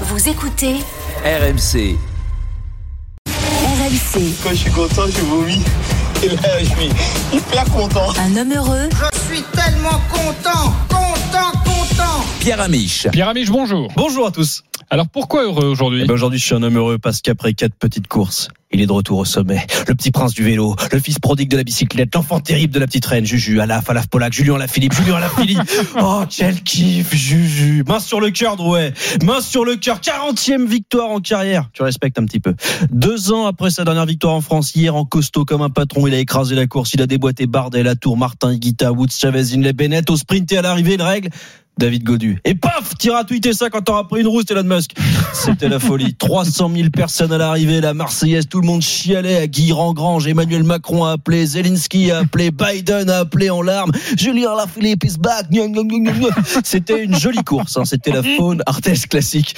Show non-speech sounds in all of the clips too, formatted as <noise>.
Vous écoutez RMC. RMC. Quand je suis content, je vomis. Et là, je suis hyper content. Un homme heureux Je suis tellement content, content, content. Pierre Amiche. Pierre Amiche, bonjour. Bonjour à tous. Alors pourquoi heureux aujourd'hui Eh ben, Aujourd'hui, je suis un homme heureux parce qu'après quatre petites courses, il est de retour au sommet. Le petit prince du vélo, le fils prodigue de la bicyclette, l'enfant terrible de la petite reine, Juju, Alaf, Alaf Polak, Julien Alaphilippe, Julien Alaphilippe. <laughs> Oh, quel kiff, Juju. Main sur le cœur, Drouet. Main sur le cœur. 40e victoire en carrière. Tu respectes un petit peu. Deux ans après sa dernière victoire en France, hier, en costaud comme un patron, il a écrasé la course. Il a déboîté Bardet, Latour, Martin, Higuita, Woods, Chavez, Inley, Bennett. Au sprint et à l'arrivée, une règle. David Godu. Et paf, tira tweeter ça quand t'auras pris une rousse, Elon Musk. C'était la folie. <laughs> 300 000 personnes à l'arrivée, la Marseillaise, tout le monde chialait à Guy Rangrange. Emmanuel Macron a appelé, Zelensky a appelé, Biden a appelé en larmes. Julien Lafilippe is back. C'était une jolie course. hein. C'était la <laughs> faune Arthès classique.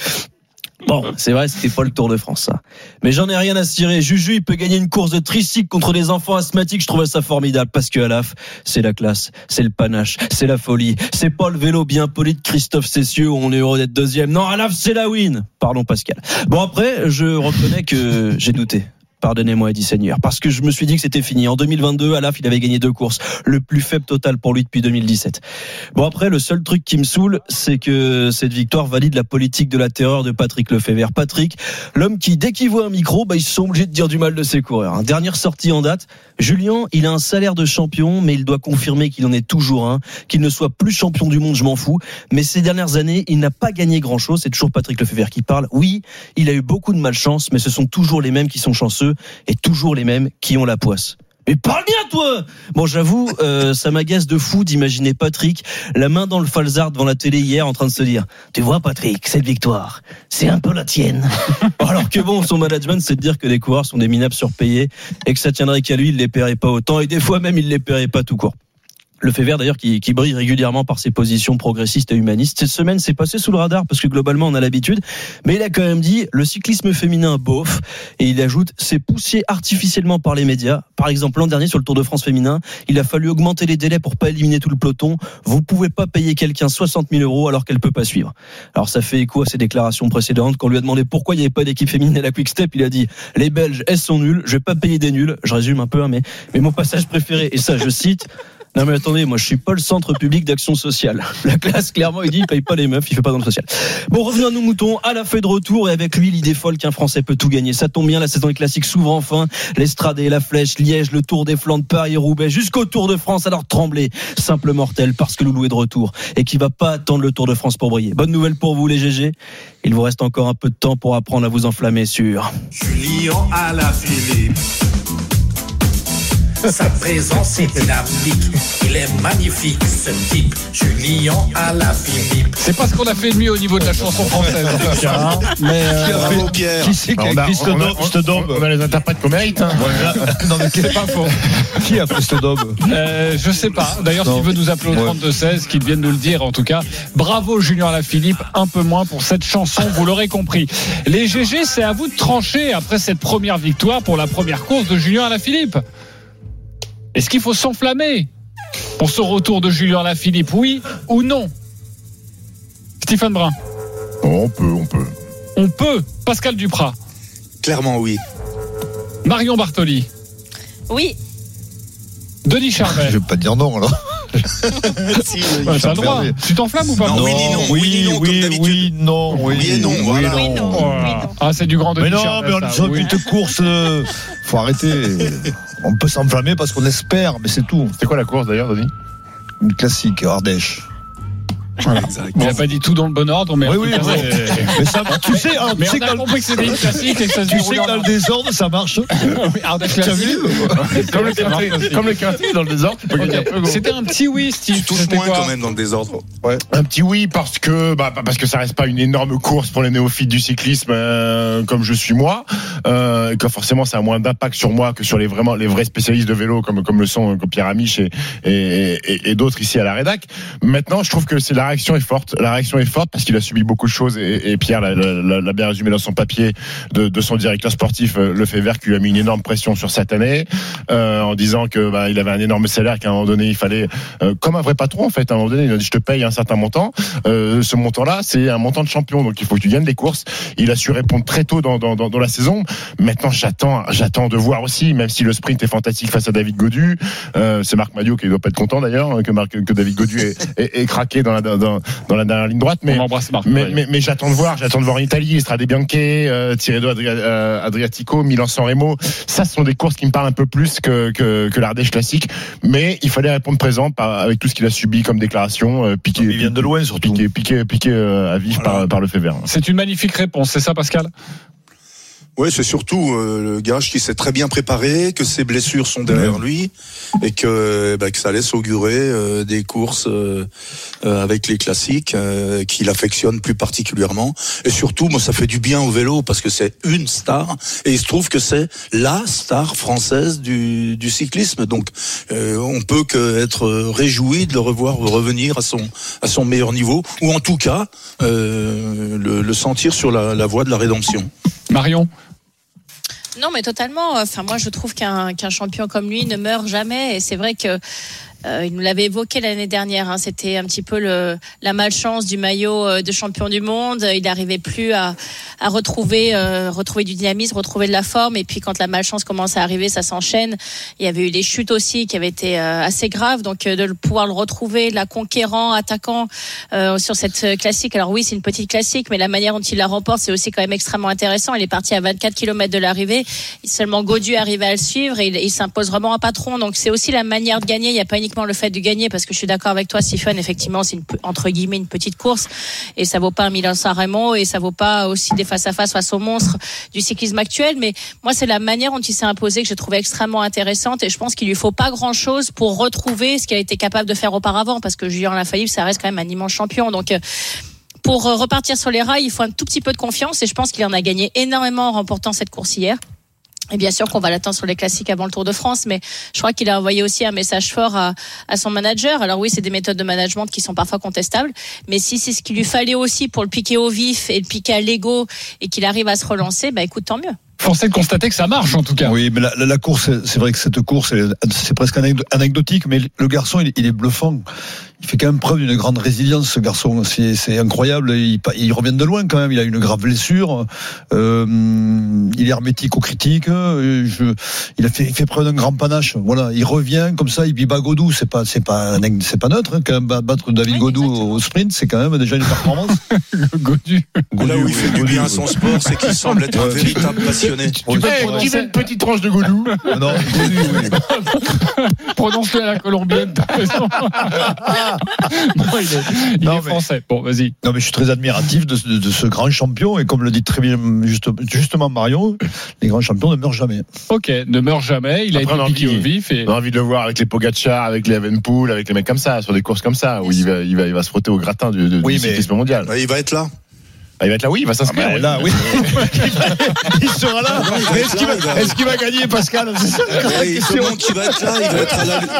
Bon, c'est vrai, c'était pas le Tour de France, ça. Mais j'en ai rien à cirer. Juju, il peut gagner une course de tricycle contre des enfants asthmatiques. Je trouvais ça formidable parce que Alaf, c'est la classe, c'est le panache, c'est la folie. C'est pas le vélo bien poli de Christophe Cessieux où on est heureux d'être deuxième. Non, Alaf, c'est la win. Pardon, Pascal. Bon, après, je reconnais que j'ai douté. Pardonnez-moi, dit Seigneur, parce que je me suis dit que c'était fini. En 2022, Alaf, il avait gagné deux courses, le plus faible total pour lui depuis 2017. Bon, après, le seul truc qui me saoule, c'est que cette victoire valide la politique de la terreur de Patrick Lefebvre. Patrick, l'homme qui, dès qu'il voit un micro, bah, ils sont obligés de dire du mal de ses coureurs. hein. Dernière sortie en date, Julien, il a un salaire de champion, mais il doit confirmer qu'il en est toujours un, qu'il ne soit plus champion du monde, je m'en fous. Mais ces dernières années, il n'a pas gagné grand chose. C'est toujours Patrick Lefebvre qui parle. Oui, il a eu beaucoup de malchance, mais ce sont toujours les mêmes qui sont chanceux et toujours les mêmes qui ont la poisse. Mais parle bien, toi Bon, j'avoue, euh, ça m'agace de fou d'imaginer Patrick, la main dans le falzard devant la télé hier, en train de se dire « Tu vois, Patrick, cette victoire, c'est un peu la tienne. <laughs> » Alors que bon, son management, c'est de dire que les coureurs sont des minables surpayés et que ça tiendrait qu'à lui, il les paierait pas autant et des fois même, il les paierait pas tout court. Le fait vert d'ailleurs qui, qui brille régulièrement par ses positions progressistes et humanistes. Cette semaine, c'est passé sous le radar parce que globalement, on a l'habitude. Mais il a quand même dit le cyclisme féminin bof. Et il ajoute c'est poussé artificiellement par les médias. Par exemple, l'an dernier sur le Tour de France féminin, il a fallu augmenter les délais pour pas éliminer tout le peloton. Vous pouvez pas payer quelqu'un 60 000 euros alors qu'elle peut pas suivre. Alors ça fait écho à ses déclarations précédentes. Quand on lui a demandé pourquoi il n'y avait pas d'équipe féminine à la Quick Step, il a dit les Belges, elles sont nulles. Je vais pas payer des nuls. Je résume un peu, hein, mais mais mon passage préféré et ça, je cite. Non mais attendez, moi je suis pas le centre public d'action sociale. La classe, clairement, il dit il paye pas les meufs, il fait pas dans le social. Bon, revenons à nos moutons, à la feuille de retour et avec lui l'idée folle qu'un Français peut tout gagner. Ça tombe bien, la saison des classiques s'ouvre enfin. L'Estradé, la Flèche, Liège, le Tour des Flandres, Paris, Roubaix, jusqu'au Tour de France. Alors tremblez, simple mortel, parce que Loulou est de retour et qui va pas attendre le Tour de France pour briller. Bonne nouvelle pour vous les GG. Il vous reste encore un peu de temps pour apprendre à vous enflammer sur. Julien à la. Sa présence est dynamique. Il est magnifique, ce type. Julien à la Philippe. C'est pas ce qu'on a fait de mieux au niveau de la chanson française. <laughs> Mais euh, Bravo, Pierre. qui c'est qui a écrit daube- cette daube On a les interprètes qu'on mérite. Hein. <laughs> Non, mais c'est pas faux. Qui a fait daube Euh, je sais pas. D'ailleurs, s'il veut nous appeler au Ouais. 32-16, qu'il vienne nous le dire en tout cas. Bravo Julien Lafilippe, un peu moins pour cette chanson, vous l'aurez compris. Les GG, c'est à vous de trancher après cette première victoire pour la première course de Julien Lafilippe. Est-ce qu'il faut s'enflammer pour ce retour de Julien Lafilippe, oui ou non? Stephen Brun, On peut, on peut. on peut. Pascal Duprat, Clairement, oui. Marion Bartoli, Oui, Denis Charvet. Je vais pas dire non, alors. Si, Ouais, T'as le droit. fermé. Tu t'enflammes ou pas Non, oui, non. Oui, ni non, oui, oui, non, oui, Oui non, voilà. oui, non. Oh oui, non. Ah, c'est du grand Denis Mais non, mais on est sur oui. une petite course. euh, faut arrêter. <laughs> On peut s'enflammer parce qu'on espère, mais c'est tout. C'est quoi la course d'ailleurs, Denis? Une classique, Ardèche. Exact. Il n'a pas dit tout dans le bon ordre, mais. Oui, oui, cas, Mais ça, <laughs> tu sais, hein, tu Mais sais on que a dans le- compris que c'était classique et que ça se tu sais que dans le désordre, ça marche. <laughs> Tu as vu <laughs> Comme le quintet, comme le dans le désordre, tu peux gagner un peu. Ok. gros. C'était un petit oui, Steve. Tu touches C'était moins quand même dans le désordre. Un petit oui parce que bah, parce que ça reste pas une énorme course pour les néophytes du cyclisme euh, comme je suis moi euh, et que forcément ça a moins d'impact sur moi que sur les vraiment les vrais spécialistes de vélo comme comme le sont euh, comme Pierre Amiche et et, et, et d'autres ici à la rédac. Maintenant, je trouve que c'est la la réaction est forte. La réaction est forte parce qu'il a subi beaucoup de choses et, Pierre l'a- bien résumé dans son papier de, son directeur sportif, euh, le fait vert, qui lui a mis une énorme pression sur cette année euh, en disant que bah, il avait un énorme salaire, qu'à un moment donné il fallait, euh, comme un vrai patron en fait, à un moment donné il a dit je te paye un certain montant. Ce montant-là, c'est un montant de champion, donc il faut que tu gagnes des courses. Il a su répondre très tôt dans, la saison. Maintenant, j'attends, j'attends de voir aussi, même si le sprint est fantastique face à David Godu. C'est Marc Madio qui doit pas être content d'ailleurs hein, que, que David Godu est, est craqué dans la, dans, dans la dernière ligne droite. Mais On embrasse Marc. mais, Ouais. mais, mais j'attends de voir, j'attends de voir en Italie, Strade Bianche, euh, Tirreno Adria- euh, Adriatico, Milan-San Remo. Ça, ce sont des courses qui me parlent un peu plus que, que, que l'Ardèche classique. Mais il fallait répondre présent par, avec tout ce qu'il a subi comme déclaration, euh, piqué, Il vient de loin surtout. piqué, piqué, piqué euh, à vif par, par le fait vert. C'est une magnifique réponse, c'est ça Pascal? Ouais, c'est surtout euh, le gage qui s'est très bien préparé, que ses blessures sont derrière lui et que, bah, que ça laisse augurer euh, des courses euh, euh, avec les classiques euh, qu'il affectionne plus particulièrement. Et surtout, moi, ça fait du bien au vélo parce que c'est une star et il se trouve que c'est la star française du, du cyclisme. Donc, euh, on peut que être réjoui de le revoir revenir à son à son meilleur niveau ou en tout cas euh, le, le sentir sur la, la voie de la rédemption. Marion? Non, mais totalement. Enfin, moi, je trouve qu'un champion comme lui ne meurt jamais. Et c'est vrai que euh, il nous l'avait évoqué l'année dernière. hein. C'était un petit peu le, la malchance du maillot euh, de champion du monde. Il n'arrivait plus à, à retrouver, euh, retrouver du dynamisme, retrouver de la forme. Et puis, quand la malchance commence à arriver, ça s'enchaîne. Il y avait eu les chutes aussi qui avaient été euh, assez graves. Donc, euh, de pouvoir le retrouver, la conquérant, attaquant sur cette classique. Alors oui, c'est une petite classique, mais la manière dont il la remporte, c'est aussi quand même extrêmement intéressant. Il est parti à 24 km de l'arrivée. Seulement Godu arrivait à le suivre et il, il s'impose vraiment un patron. Donc c'est aussi la manière de gagner. Il n'y a pas le fait de gagner, parce que je suis d'accord avec toi, Stephen. Effectivement, c'est entre guillemets une petite course et ça vaut pas un Milan-San Remo et ça vaut pas aussi des face à face aux monstres du cyclisme actuel. Mais moi, c'est la manière dont il s'est imposé que j'ai trouvé extrêmement intéressante et je pense qu'il lui faut pas grand chose pour retrouver ce qu'il a été capable de faire auparavant, parce que Julien Lafayette, ça reste quand même un immense champion. Donc euh, pour euh, repartir sur les rails, il faut un tout petit peu de confiance et je pense qu'il en a gagné énormément en remportant cette course hier. Et bien sûr qu'on va l'attendre sur les classiques avant le Tour de France, mais je crois qu'il a envoyé aussi un message fort à, à son manager. Alors oui, c'est des méthodes de management qui sont parfois contestables, mais si c'est ce qu'il lui fallait aussi pour le piquer au vif et le piquer à l'ego et qu'il arrive à se relancer, bah écoute, tant mieux. Forcé de constater que ça marche en tout cas. Oui, mais la, la- la course, c'est- c'est vrai que cette course, c'est presque anecdo- anecdotique, mais le garçon, il, il est bluffant. Il fait quand même preuve d'une grande résilience, ce garçon. C'est c'est incroyable. Il, il revient de loin quand même. Il a une grave blessure. Euh, il est hermétique aux critiques. Je, il a fait, il fait preuve d'un grand panache. Voilà, il revient comme ça. Il vit bat Godou. C'est pas, c'est pas, c'est pas neutre. hein, quand même, battre David Oui, Godou exactement. au sprint, c'est quand même déjà une performance. <laughs> Godu. Là où il fait du bien à son sport, c'est qu'il semble être un véritable passionné. Tu veut une petite tranche de Godou <laughs> non, Godou, oui. <laughs> Prononce-le à la colombienne, t'as raison. <laughs> non, il est, il Non, est mais- français. Bon, vas-y. Non, mais je suis très admiratif de, de- de ce grand champion. Et comme le dit très bien juste- justement Marion, les grands champions ne meurent jamais. Ok, ne meurt jamais. Il a Après, a été piqué envie- au vif. Et... On a envie de le voir avec les Pogacar, avec les Evenpool, avec les mecs comme ça, sur des courses comme ça, où il va, il va, il va se frotter au gratin du, du- Oui, du mais- cyclisme mondial. Il va être là. Ah, il va être là, oui, il va s'inscrire. Ah, oui. là, oui. <laughs> il sera là. Mais est-ce qu'il va, gagner, Pascal C'est ça la question. montre qu'il va être là, il va être à la lutte.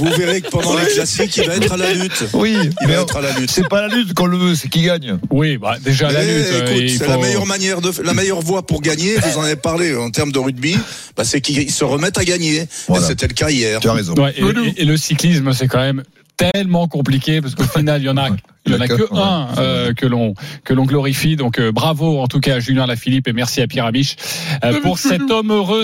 Vous verrez que pendant les classiques, il va être à la lutte. Oui, Il mais va être à la lutte. c'est pas la lutte qu'on le veut, c'est qui gagne. Oui, bah, déjà la lutte. euh, c'est faut- la meilleure manière de, la meilleure voie pour gagner. Vous en avez parlé en termes de rugby. Bah, c'est qu'ils se remettent à gagner. Voilà. Et c'était le cas hier. Tu as raison. Ouais, et, et- et le cyclisme, c'est quand même tellement compliqué parce qu'au final, il y en a. Il y en a que Ouais. un euh, que l'on que l'on glorifie. Donc euh, bravo en tout cas à Julien Lafilippe et merci à Pierre Amiche euh, pour cet homme heureux.